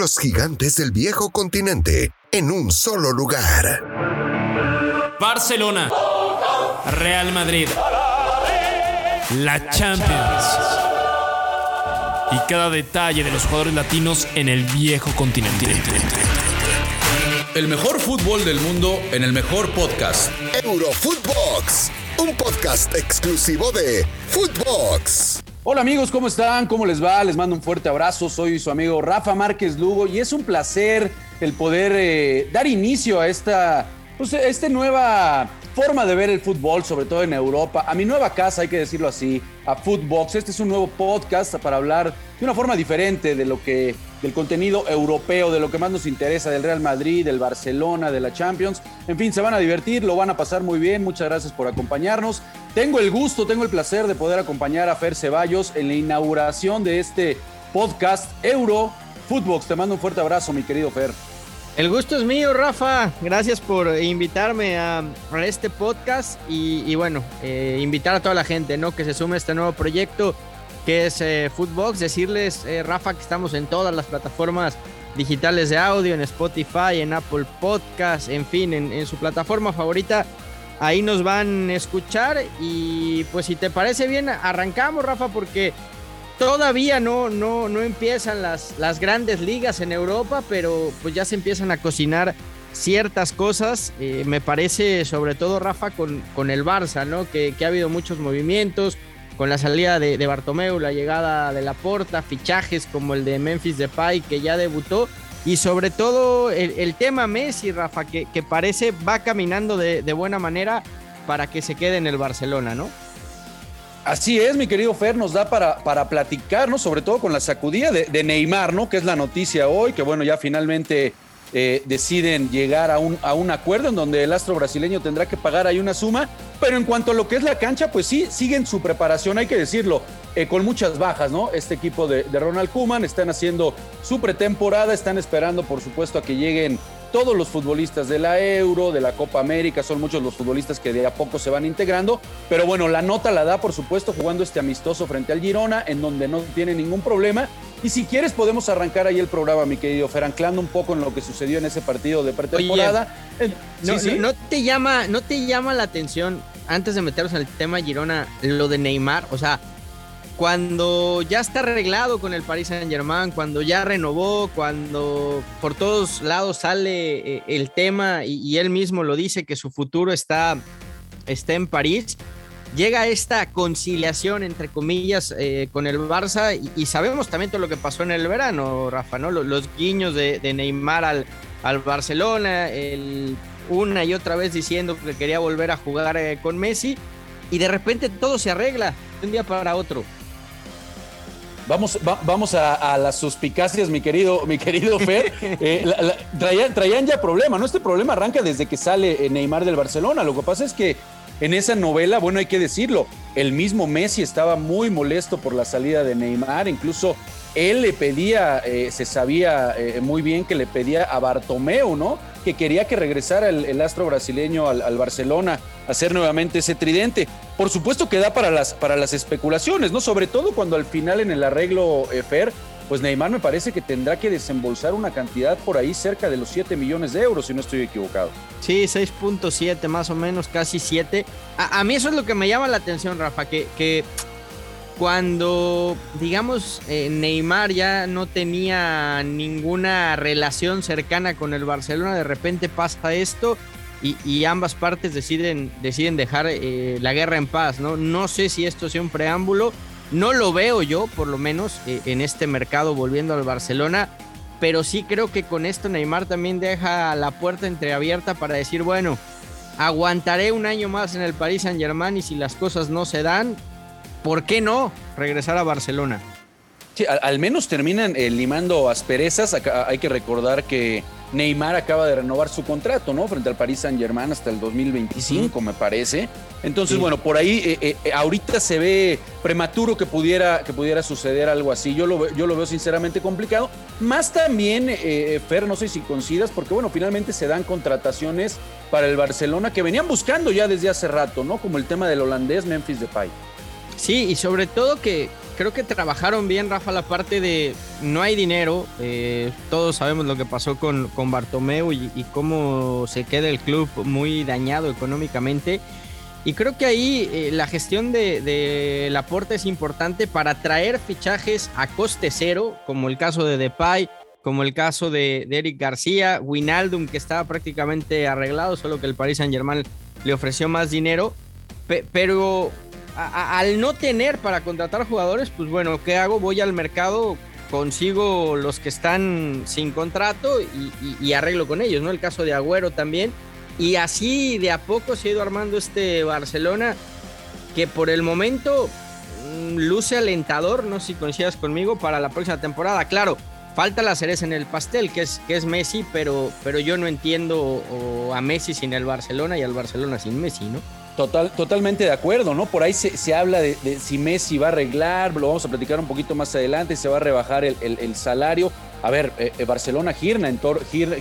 Los gigantes del viejo continente en un solo lugar. Barcelona. Real Madrid. La Champions. Y cada detalle de los jugadores latinos en el viejo continente. El mejor fútbol del mundo en el mejor podcast. Eurofootbox, un podcast exclusivo de Footbox. Hola amigos, ¿cómo están? ¿Cómo les va? Les mando un fuerte abrazo. Soy su amigo Rafa Márquez Lugo y es un placer el poder eh, dar inicio a esta, pues, esta nueva forma de ver el fútbol, sobre todo en Europa, a mi nueva casa, hay que decirlo así, a Footbox. Este es un nuevo podcast para hablar de una forma diferente de lo que del contenido europeo, de lo que más nos interesa, del Real Madrid, del Barcelona, de la Champions. En fin, se van a divertir, lo van a pasar muy bien. Muchas gracias por acompañarnos. Tengo el gusto, tengo el placer de poder acompañar a Fer Ceballos en la inauguración de este podcast Euro Footbox. Te mando un fuerte abrazo, mi querido Fer. El gusto es mío, Rafa. Gracias por invitarme a, este podcast y, bueno, eh, invitar a toda la gente ¿no? que se sume a este nuevo proyecto que es eh, Footbox. Decirles, eh, Rafa, que estamos en todas las plataformas digitales de audio, en Spotify, en Apple Podcast, en fin, en, su plataforma favorita. Ahí nos van a escuchar y pues si te parece bien, arrancamos, Rafa, porque todavía no, no, no empiezan las, las grandes ligas en Europa, pero pues ya se empiezan a cocinar ciertas cosas. Eh, me parece, sobre todo, Rafa, con, con el Barça, ¿no? Que, que ha habido muchos movimientos con la salida de, de Bartomeu, la llegada de Laporta, fichajes como el de Memphis Depay que ya debutó y sobre todo el, tema Messi, Rafa, que, que, parece va caminando de, buena manera para que se quede en el Barcelona, ¿no? Así es, mi querido Fer, nos da para, para platicarnos, sobre todo con la sacudida de, de Neymar, ¿no? Que es la noticia hoy, que bueno, ya finalmente eh, deciden llegar a un, a un acuerdo en donde el astro brasileño tendrá que pagar ahí una suma, pero en cuanto a lo que es la cancha, pues sí, siguen su preparación, hay que decirlo, eh, con muchas bajas, ¿no? Este equipo de, de Ronald Kuman están haciendo su pretemporada, están esperando, por supuesto, a que lleguen todos los futbolistas de la Euro, de la Copa América, son muchos los futbolistas que de a poco se van integrando, pero bueno, la nota la da, por supuesto, jugando este amistoso frente al Girona, en donde no tiene ningún problema y si quieres podemos arrancar ahí el programa, mi querido Fer, anclando un poco en lo que sucedió en ese partido de pretemporada. Eh, no, te llama, ¿No te llama la atención, antes de meternos en el tema Girona, lo de Neymar? O sea, cuando ya está arreglado con el Paris Saint Germain, cuando ya renovó, cuando por todos lados sale eh, el tema y, y él mismo lo dice que su futuro está, está en París llega esta conciliación, entre comillas, eh, con el Barça y, sabemos también todo lo que pasó en el verano, Rafa, ¿no? Los, guiños de, Neymar al, al Barcelona, el, una y otra vez diciendo que quería volver a jugar eh, con Messi y de repente todo se arregla de un día para otro. Vamos, vamos a, las suspicacias, mi querido, mi querido Fer. Eh, traían, traían, ya problema, ¿no? Este problema arranca desde que sale Neymar del Barcelona. Lo que pasa es que en esa novela, bueno, hay que decirlo, el mismo Messi estaba muy molesto por la salida de Neymar, incluso él le pedía, eh, se sabía eh, muy bien que le pedía a Bartomeu, ¿no? Que quería que regresara el, astro brasileño al, Barcelona a hacer nuevamente ese tridente. Por supuesto que da para las, para las especulaciones, ¿no? Sobre todo cuando al final en el arreglo eh, Fer pues Neymar me parece que tendrá que desembolsar una cantidad por ahí cerca de los 7 millones de euros, si no estoy equivocado. Sí, 6.7 más o menos, casi 7. A, mí eso es lo que me llama la atención, Rafa, que, que cuando, digamos, eh, Neymar ya no tenía ninguna relación cercana con el Barcelona, de repente pasa esto. Y, ambas partes deciden, deciden dejar eh, la guerra en paz, ¿no? No sé si esto sea un preámbulo, no lo veo yo, por lo menos, eh, en este mercado volviendo al Barcelona. Pero sí creo que con esto Neymar también deja la puerta entreabierta para decir, bueno, aguantaré un año más en el Paris Saint Germain y si las cosas no se dan, ¿por qué no regresar a Barcelona? Sí, al, menos terminan eh, limando asperezas. hay que recordar que Neymar acaba de renovar su contrato, ¿no? Frente al Paris Saint Germain hasta el 2025, me parece. Entonces, bueno, por ahí eh, eh, ahorita se ve prematuro que pudiera, que pudiera suceder algo así. Yo lo, yo lo veo sinceramente complicado. Más también, eh, Fer, no sé si coincidas, porque bueno, finalmente se dan contrataciones para el Barcelona que venían buscando ya desde hace rato, ¿no? Como el tema del holandés Memphis Depay. Sí, y sobre todo que, creo que trabajaron bien, Rafa, la parte de no hay dinero. Eh, todos sabemos lo que pasó con, con Bartomeu y, cómo se queda el club muy dañado económicamente. Y creo que ahí eh, la gestión de, de Laporte es importante para traer fichajes a coste cero, como el caso de Depay, como el caso de, de Eric García, Winaldum, que estaba prácticamente arreglado, solo que el Paris Saint Germain le ofreció más dinero. pero al no tener para contratar jugadores, pues bueno, ¿qué hago? Voy al mercado, consigo los que están sin contrato y, arreglo con ellos, ¿no? El caso de Agüero también. Y así de a poco se ha ido armando este Barcelona que por el momento mm, luce alentador, no sé si coincidas conmigo, para la próxima temporada. Claro, falta la cereza en el pastel, que es, que es Messi, pero, pero yo no entiendo a Messi sin el Barcelona y al Barcelona sin Messi, ¿no? Total, totalmente de acuerdo, ¿no? Por ahí se, habla de, si Messi va a arreglar, lo vamos a platicar un poquito más adelante, se va a rebajar el, el salario a ver, eh, eh, Barcelona gira en,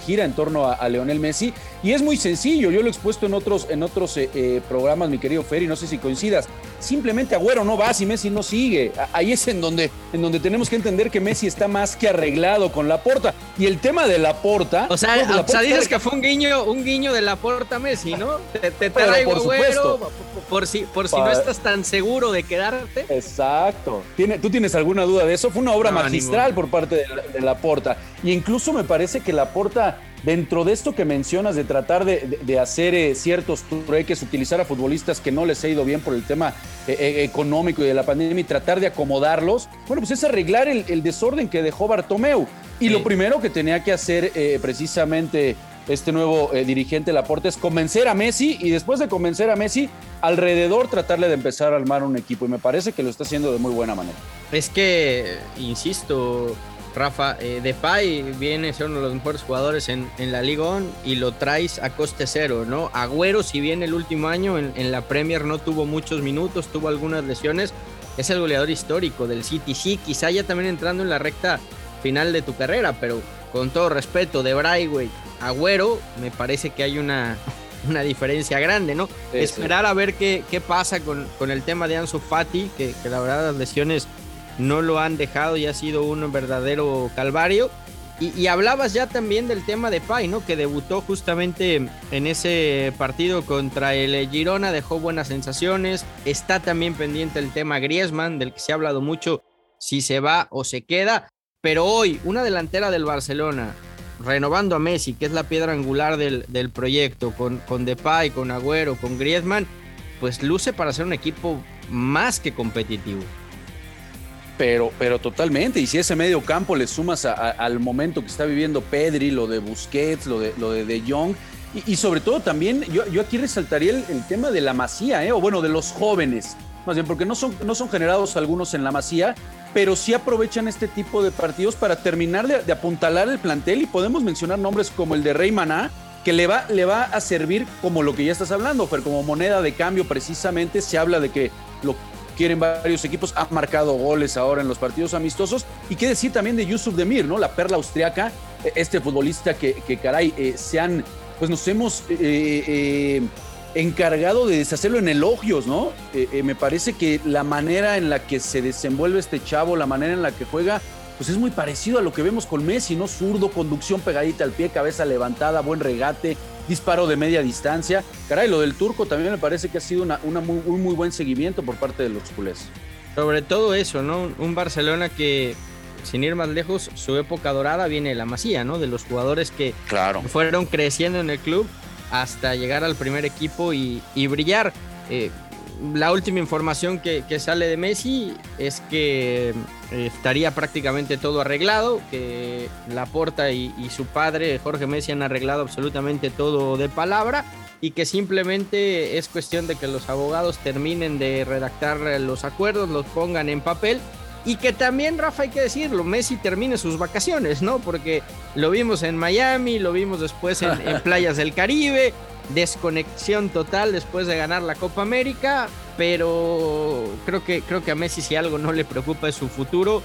gira, en torno a, a, Leonel Messi y es muy sencillo. Yo lo he expuesto en otros, en otros eh, programas, mi querido Ferry, no sé si coincidas. Simplemente Agüero no va si Messi no sigue. Ahí es en donde, en donde tenemos que entender que Messi está más que arreglado con la porta. Y el tema de la porta. O sea, dices que fue un guiño, un guiño de la porta Messi, ¿no? Te, te traigo por Agüero por si, por si no estás tan seguro de quedarte. Exacto. ¿Tiene, ¿Tú tienes alguna duda de eso? Fue una obra magistral por parte de la, de la porta y incluso me parece que la porta dentro de esto que mencionas de tratar de, hacer eh, ciertos trueques, utilizar a futbolistas que no les ha ido bien por el tema eh, eh, económico y de la pandemia y tratar de acomodarlos, bueno, pues es arreglar el, desorden que dejó Bartomeu. Y lo primero que tenía que hacer precisamente este nuevo dirigente Laporte es convencer a Messi y después de convencer a Messi, alrededor tratarle de empezar a armar un equipo. Y me parece que lo está haciendo de muy buena manera. Es que, insisto, Rafa, eh, Depay viene a ser uno de los mejores jugadores en, la Liga On y lo traes a coste cero, ¿no? Agüero, si bien el último año en, la Premier no tuvo muchos minutos, tuvo algunas lesiones, es el goleador histórico del City. Sí, quizá ya también entrando en la recta final de tu carrera, pero con todo respeto, de Brightway, Agüero, me parece que hay una, una diferencia grande, ¿no? Esperar a ver qué, qué pasa con, con, el tema de Ansu Fati, que, que la verdad las lesiones no lo han dejado y ha sido un verdadero calvario. Y, hablabas ya también del tema de Pai, ¿no? Que debutó justamente en ese partido contra el Girona, dejó buenas sensaciones. Está también pendiente el tema Griezmann, del que se ha hablado mucho, si se va o se queda. Pero hoy, una delantera del Barcelona, renovando a Messi, que es la piedra angular del, del proyecto, con, con Depay, con Agüero, con Griezmann, pues luce para ser un equipo más que competitivo. Pero, pero totalmente. Y si ese medio campo le sumas al momento que está viviendo Pedri, lo de Busquets, lo de, lo de, de Jong, y, sobre todo también, yo, yo aquí resaltaría el, tema de la masía, ¿eh? o bueno, de los jóvenes, más bien, porque no son, no son generados algunos en la masía, pero sí aprovechan este tipo de partidos para terminar de, apuntalar el plantel y podemos mencionar nombres como el de Rey Maná, que le va, le va a servir como lo que ya estás hablando, pero como moneda de cambio precisamente se habla de que lo quieren varios equipos, ha marcado goles ahora en los partidos amistosos. Y qué decir también de Yusuf Demir, ¿no? La perla austriaca, eh, este futbolista que, que caray, eh, se han, pues nos hemos eh, encargado de deshacerlo en elogios, ¿no? me parece que la manera en la que se desenvuelve este chavo, la manera en la que juega, pues es muy parecido a lo que vemos con Messi, ¿no? Zurdo, conducción pegadita al pie, cabeza levantada, buen regate, disparo de media distancia. Caray, lo del turco también me parece que ha sido una, muy, un muy buen seguimiento por parte de los culés. Sobre todo eso, ¿no? Un Barcelona que, sin ir más lejos, su época dorada viene de la masía, ¿no? De los jugadores que claro. fueron creciendo en el club hasta llegar al primer equipo y, brillar. Eh, la última información que, sale de Messi es que eh, estaría prácticamente todo arreglado, que Laporta y, y su padre, Jorge Messi, han arreglado absolutamente todo de palabra y que simplemente es cuestión de que los abogados terminen de redactar los acuerdos, los pongan en papel y que también, Rafa, hay que decirlo, Messi termine sus vacaciones, ¿no? Porque lo vimos en Miami, lo vimos después en, en playas del Caribe, desconexión total después de ganar la Copa América, pero creo que, creo que a Messi si algo no le preocupa es su futuro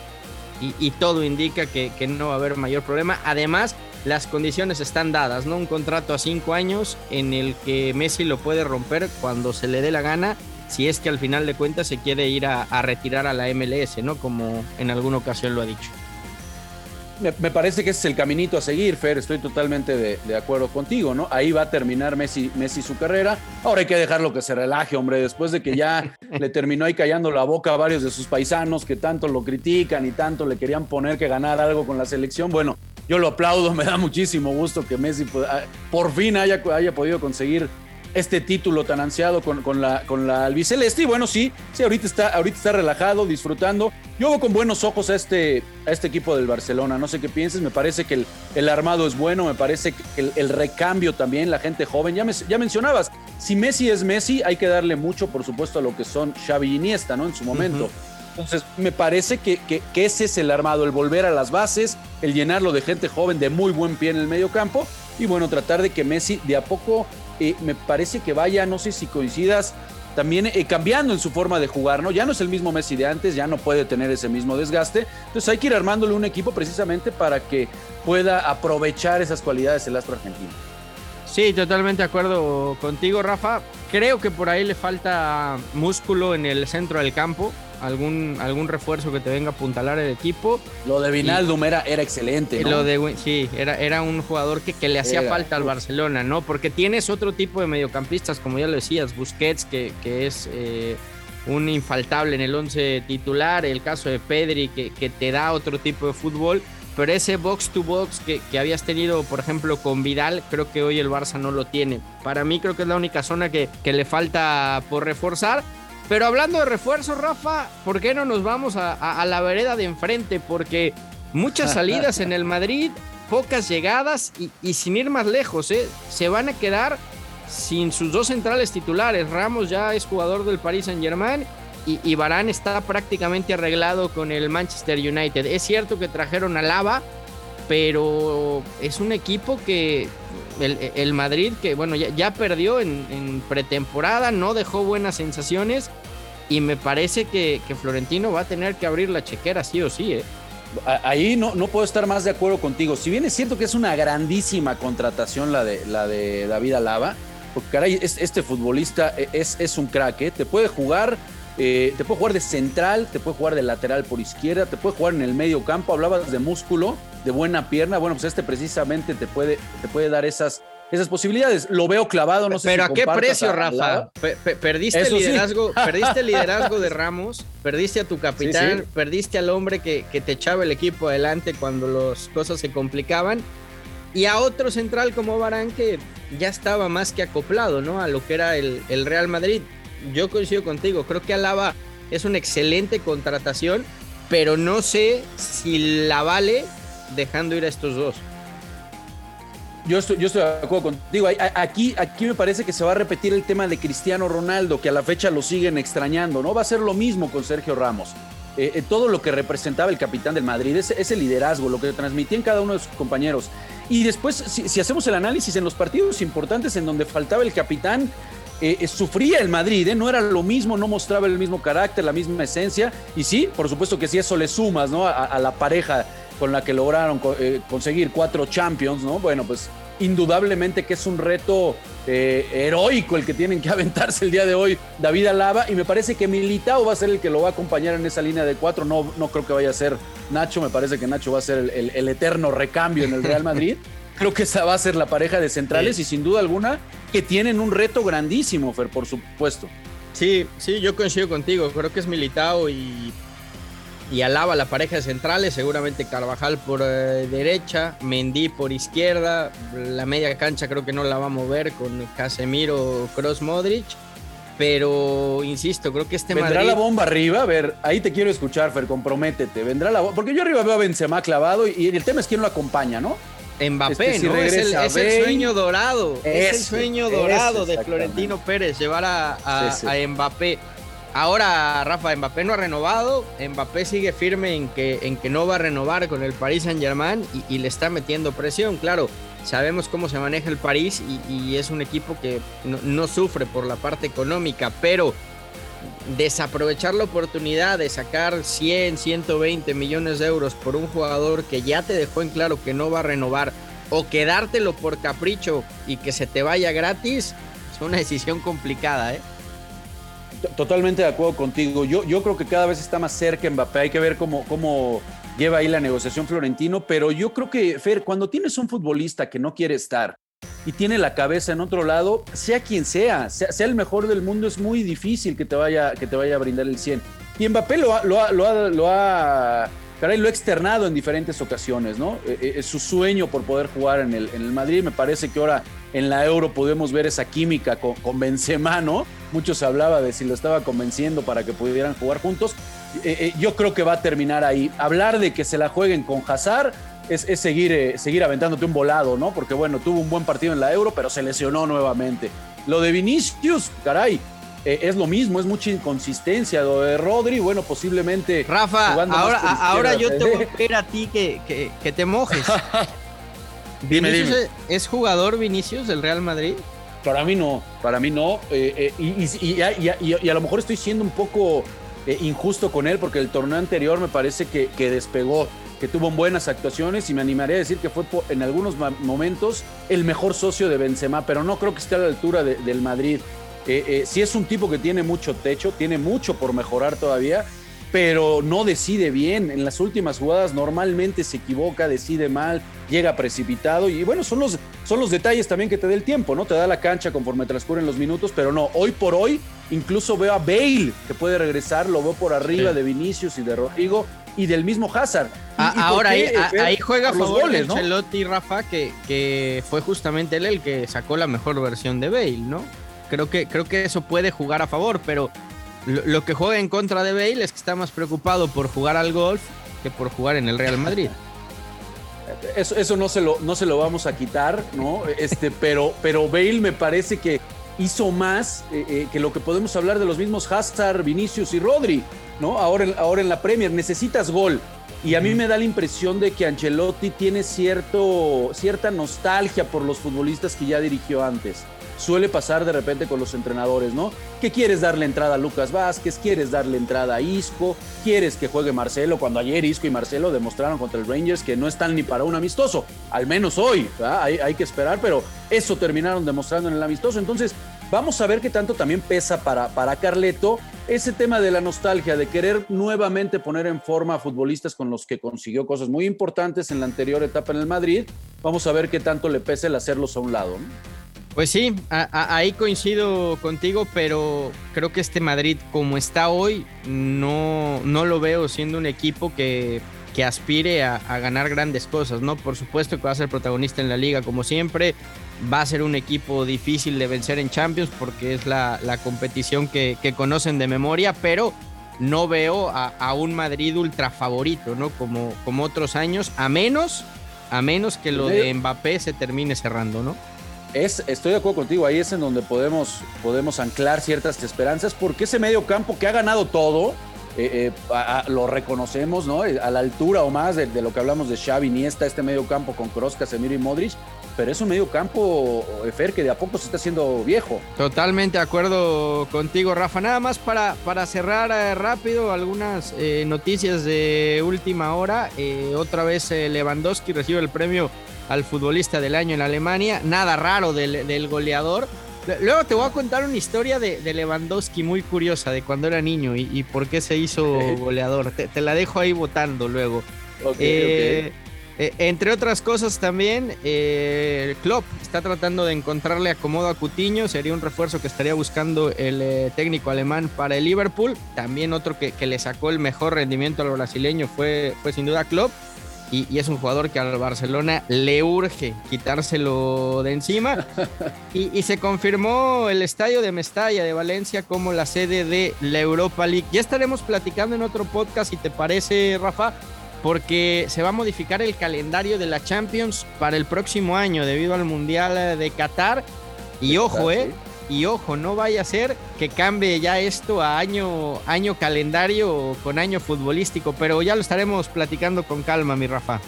y, todo indica que, no va a haber mayor problema. Además, las condiciones están dadas, ¿no? Un contrato a cinco años en el que Messi lo puede romper cuando se le dé la gana si es que al final de cuentas se quiere ir a, a retirar a la MLS, ¿no? Como en alguna ocasión lo ha dicho. Me, parece que ese es el caminito a seguir, Fer. Estoy totalmente de, acuerdo contigo, ¿no? Ahí va a terminar Messi, Messi su carrera. Ahora hay que dejarlo que se relaje, hombre. Después de que ya le terminó ahí callando la boca a varios de sus paisanos que tanto lo critican y tanto le querían poner que ganar algo con la selección. Bueno, yo lo aplaudo. Me da muchísimo gusto que Messi ah, por fin haya, haya podido conseguir este título tan ansiado con, la, con la albiceleste. Y bueno, sí, sí, ahorita está, ahorita está relajado, disfrutando. Yo veo con buenos ojos a este, a este equipo del Barcelona. No sé qué pienses, me parece que el, armado es bueno, me parece que el, recambio también, la gente joven. Ya, ya mencionabas, si Messi es Messi, hay que darle mucho, por supuesto, a lo que son Xavi y Iniesta, ¿no? En su momento. Entonces, me parece que, que, que, ese es el armado, el volver a las bases, el llenarlo de gente joven de muy buen pie en el medio campo y bueno, tratar de que Messi de a poco eh, me parece que vaya, no sé si coincidas, también eh, cambiando en su forma de jugar, ¿no? Ya no es el mismo Messi de antes, ya no puede tener ese mismo desgaste. Entonces hay que ir armándole un equipo precisamente para que pueda aprovechar esas cualidades el astro argentino. Sí, totalmente de acuerdo contigo, Rafa. Creo que por ahí le falta músculo en el centro del campo algún, algún refuerzo que te venga a apuntalar el equipo. Lo de Vinaldum era, era excelente. ¿no? Lo de, sí, era, era un jugador que, que le hacía falta al Barcelona, ¿no? Porque tienes otro tipo de mediocampistas, como ya lo decías, Busquets, que, que es eh, un infaltable en el 11 titular, el caso de Pedri, que, que te da otro tipo de fútbol. Pero ese box to box que, que, habías tenido, por ejemplo, con Vidal, creo que hoy el Barça no lo tiene. Para mí creo que es la única zona que, que le falta por reforzar. Pero hablando de refuerzos, Rafa, ¿por qué no nos vamos a, la vereda de enfrente? Porque muchas salidas en el Madrid, pocas llegadas y, sin ir más lejos, ¿eh? se van a quedar sin sus dos centrales titulares. Ramos ya es jugador del Paris Saint Germain y, Barán está prácticamente arreglado con el Manchester United. Es cierto que trajeron a Lava, pero es un equipo que el, Madrid que, bueno, ya, perdió en, pretemporada, no dejó buenas sensaciones y me parece que, Florentino va a tener que abrir la chequera sí o sí. ¿eh? Ahí no, no puedo estar más de acuerdo contigo. Si bien es cierto que es una grandísima contratación la de, la de David Alaba, porque caray, este futbolista es, es un crack, ¿eh? te puede jugar eh, te puede jugar de central, te puede jugar de lateral por izquierda, te puede jugar en el medio campo. Hablabas de músculo, de buena pierna. Bueno, pues este precisamente te puede, te puede dar esas, esas posibilidades. Lo veo clavado, no sé Pero a qué precio, Rafa? perdiste el liderazgo, perdiste el liderazgo de Ramos, perdiste a tu capitán, perdiste al hombre que, que, te echaba el equipo adelante cuando las cosas se complicaban. Y a otro central como Barán que ya estaba más que acoplado, ¿no? A lo que era el, el Real Madrid yo coincido contigo. Creo que Alaba es una excelente contratación, pero no sé si la vale dejando ir a estos dos. Yo estoy, yo estoy de acuerdo contigo. Aquí, aquí me parece que se va a repetir el tema de Cristiano Ronaldo, que a la fecha lo siguen extrañando, ¿no? Va a ser lo mismo con Sergio Ramos. Eh, eh, todo lo que representaba el capitán del Madrid, ese, ese, liderazgo, lo que transmitían cada uno de sus compañeros. Y después, si, si, hacemos el análisis en los partidos importantes en donde faltaba el capitán, eh, eh, sufría el Madrid, ¿eh? no era lo mismo, no mostraba el mismo carácter, la misma esencia. Y sí, por supuesto que sí, eso le sumas ¿no? a, la pareja con la que lograron conseguir cuatro Champions, ¿no? Bueno, pues indudablemente que es un reto heroico el que tienen que aventarse el día de hoy David Alaba y me parece que Militao va a ser el que lo va a acompañar en esa línea de cuatro, no, no creo que vaya a ser Nacho, me parece que Nacho va a ser el eterno recambio en el Real Madrid. creo que esa va a ser la pareja de centrales y sin duda alguna que tienen un reto grandísimo, Fer, por supuesto. Sí, sí, yo coincido contigo. Creo que es Militao y, y Alaba la pareja de centrales. Seguramente Carvajal por eh, derecha, Mendy por izquierda. La media cancha creo que no la va a mover con Casemiro, Cross, Modric. Pero insisto, creo que este ¿Vendrá la bomba arriba? A ver, ahí te quiero escuchar, Fer, comprométete. Vendrá la bomba. Porque yo arriba veo a Benzema clavado y el tema es quién lo acompaña, ¿no? Mbappé, ¿no? Es el, sueño dorado. es el sueño dorado de Florentino Pérez, llevar a, a, Mbappé. Ahora, Rafa, Mbappé no ha renovado. Mbappé sigue firme en que, en que no va a renovar con el Paris Saint Germain y, le está metiendo presión. Claro, sabemos cómo se maneja el París y, es un equipo que no sufre por la parte económica, pero desaprovechar la oportunidad de sacar 100, 120 millones de euros por un jugador que ya te dejó en claro que no va a renovar o quedártelo por capricho y que se te vaya gratis, es una decisión complicada, ¿eh? Totalmente de acuerdo contigo. Yo, yo creo que cada vez está más cerca Mbappé. Hay que ver cómo, cómo lleva ahí la negociación Florentino. Pero yo creo que, Fer, cuando tienes un futbolista que no quiere estar y tiene la cabeza en otro lado, sea quien sea, sea, el mejor del mundo, es muy difícil que te vaya, que te vaya a brindar el 100. Y Mbappé lo ha, lo ha, lo ha, lo lo ha externado en diferentes ocasiones, ¿no? Eh, eh, es su sueño por poder jugar en el, en el Madrid. Me parece que ahora en la Euro podemos ver esa química con, con Benzema, ¿no? Muchos hablaba de si lo estaba convenciendo para que pudieran jugar juntos. Eh, yo creo que va a terminar ahí. Hablar de que se la jueguen con Hazard es, es seguir, seguir aventándote un volado, ¿no? Porque bueno, tuvo un buen partido en la Euro, pero se lesionó nuevamente. Lo de Vinicius, caray, eh, es lo mismo, es mucha inconsistencia. Lo de Rodri, bueno, posiblemente. Rafa, ahora, ahora yo te voy a pedir a ti que, que, te mojes. dime, dime. Es, jugador Vinicius del Real Madrid? Para mí no, para mí no. Eh, eh, y, y, a lo mejor estoy siendo un poco injusto con él porque el torneo anterior me parece que, que despegó que tuvo buenas actuaciones y me animaría a decir que fue en algunos momentos el mejor socio de Benzema, pero no creo que esté a la altura del Madrid. Eh, eh, si es un tipo que tiene mucho techo, tiene mucho por mejorar todavía, pero no decide bien. En las últimas jugadas normalmente se equivoca, decide mal, llega precipitado y bueno, son los, son los detalles también que te da el tiempo, ¿no? Te da la cancha conforme transcurren los minutos, pero no, hoy por hoy incluso veo a Bale que puede regresar, lo veo por arriba de Vinicius y de Rodrigo y del mismo Hazard. Ahora ahí, ahí, juega los goles, ¿no? Ancelotti Rafa que, que fue justamente él el que sacó la mejor versión de Bale, ¿no? Creo que, creo que eso puede jugar a favor, pero lo, que juega en contra de Bale es que está más preocupado por jugar al golf que por jugar en el Real Madrid. Eso, eso no, se lo, no se lo vamos a quitar, ¿no? Este, pero, pero Bale me parece que hizo más eh, eh, que lo que podemos hablar de los mismos Hazard, Vinicius y Rodri, ¿no? Ahora, ahora en la Premier necesitas gol. Y a mí me da la impresión de que Ancelotti tiene cierto, cierta nostalgia por los futbolistas que ya dirigió antes suele pasar de repente con los entrenadores, ¿no? Que quieres darle entrada a Lucas Vázquez, quieres darle entrada a Isco, quieres que juegue Marcelo, cuando ayer Isco y Marcelo demostraron contra el Rangers que no están ni para un amistoso, al menos hoy, hay, hay, que esperar, pero eso terminaron demostrando en el amistoso, entonces vamos a ver qué tanto también pesa para, para Carleto ese tema de la nostalgia, de querer nuevamente poner en forma a futbolistas con los que consiguió cosas muy importantes en la anterior etapa en el Madrid, vamos a ver qué tanto le pesa el hacerlos a un lado. Pues sí, ahí coincido contigo, pero creo que este Madrid como está hoy, no, no lo veo siendo un equipo que, que aspire a, ganar grandes cosas, ¿no? Por supuesto que va a ser protagonista en la liga como siempre, va a ser un equipo difícil de vencer en Champions porque es la, competición que, conocen de memoria, pero no veo a, un Madrid ultra favorito, ¿no? Como, como otros años, a menos, a menos que lo de Mbappé se termine cerrando, ¿no? estoy de acuerdo contigo, ahí es en donde podemos, podemos anclar ciertas esperanzas, porque ese medio campo que ha ganado todo, eh, eh, lo reconocemos, ¿no? A la altura o más de, lo que hablamos de Xavi, Iniesta, este medio campo con Kroos, Casemiro y Modric, pero es un medio campo, Fer, que de a poco se está haciendo viejo. Totalmente de acuerdo contigo, Rafa. Nada más para, para cerrar eh, rápido algunas noticias de última hora. otra vez Lewandowski recibe el premio al futbolista del año en Alemania. Nada raro del, goleador. Luego te voy a contar una historia de, Lewandowski muy curiosa de cuando era niño y, por qué se hizo goleador. Te, la dejo ahí votando luego. Eh, eh, entre otras cosas también, eh, Klopp está tratando de encontrarle acomodo a Cutiño, sería un refuerzo que estaría buscando el técnico alemán para el Liverpool. También otro que, le sacó el mejor rendimiento al brasileño fue, fue sin duda Klopp y, es un jugador que al Barcelona le urge quitárselo de encima. y, se confirmó el estadio de Mestalla de Valencia como la sede de la Europa League. Ya estaremos platicando en otro podcast, si te parece, Rafa, porque se va a modificar el calendario de la Champions para el próximo año debido al Mundial de Qatar. Y ojo, eh, y ojo, no vaya a ser que cambie ya esto a año, año calendario con año futbolístico, pero ya lo estaremos platicando con calma, mi Rafa.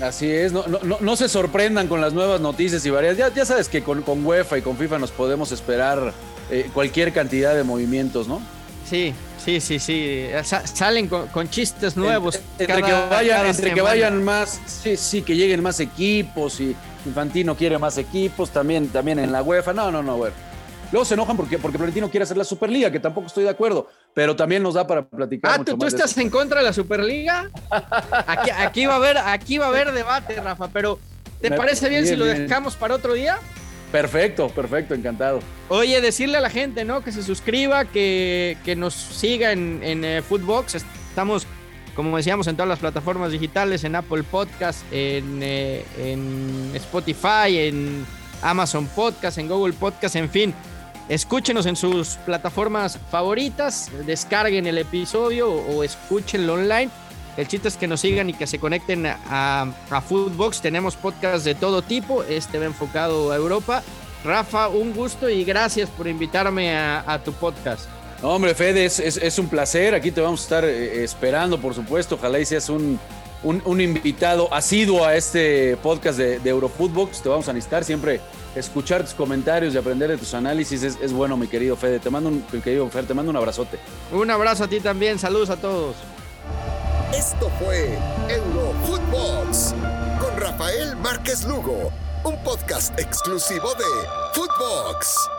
Así es, no, no, no se sorprendan con las nuevas noticias y varias. Ya, ya sabes que con, con, UEFA y con FIFA nos podemos esperar eh, cualquier cantidad de movimientos, ¿no? Sí, sí, sí, sí. salen con, chistes nuevos. Entre, que vayan, entre que vayan más, sí, sí, que lleguen más equipos y Infantino quiere más equipos también, también en la UEFA. No, no, no, bueno Luego se enojan porque, porque Florentino quiere hacer la Superliga, que tampoco estoy de acuerdo, pero también nos da para platicar. Ah, ¿tú, estás en contra de la Superliga? Aquí, aquí, va a haber, aquí va a haber debate, Rafa, pero ¿te parece bien, si lo dejamos para otro día? Perfecto, perfecto, encantado. Oye, decirle a la gente, ¿no? Que se suscriba, que, nos siga en, en eh, Footbox. Estamos, como decíamos, en todas las plataformas digitales, en Apple Podcast, en, eh, en Spotify, en Amazon Podcast, en Google Podcast, en fin. Escúchenos en sus plataformas favoritas, descarguen el episodio o, escúchenlo online. El chiste es que nos sigan y que se conecten a, a Foodbox. Tenemos podcasts de todo tipo. Este va enfocado a Europa. Rafa, un gusto y gracias por invitarme a, tu podcast. hombre, Fede, es, un placer. Aquí te vamos a estar eh, esperando, por supuesto. Ojalá y seas un, un, invitado asiduo a este podcast de, de Eurofootbox. Te vamos a necesitar siempre escuchar tus comentarios y aprender de tus análisis es, bueno, mi querido Fede. Te mando un, querido Fer, te mando un abrazote. Un abrazo a ti también. Saludos a todos. Esto fue Eurofootbox con Rafael Márquez Lugo, un podcast exclusivo de Footbox.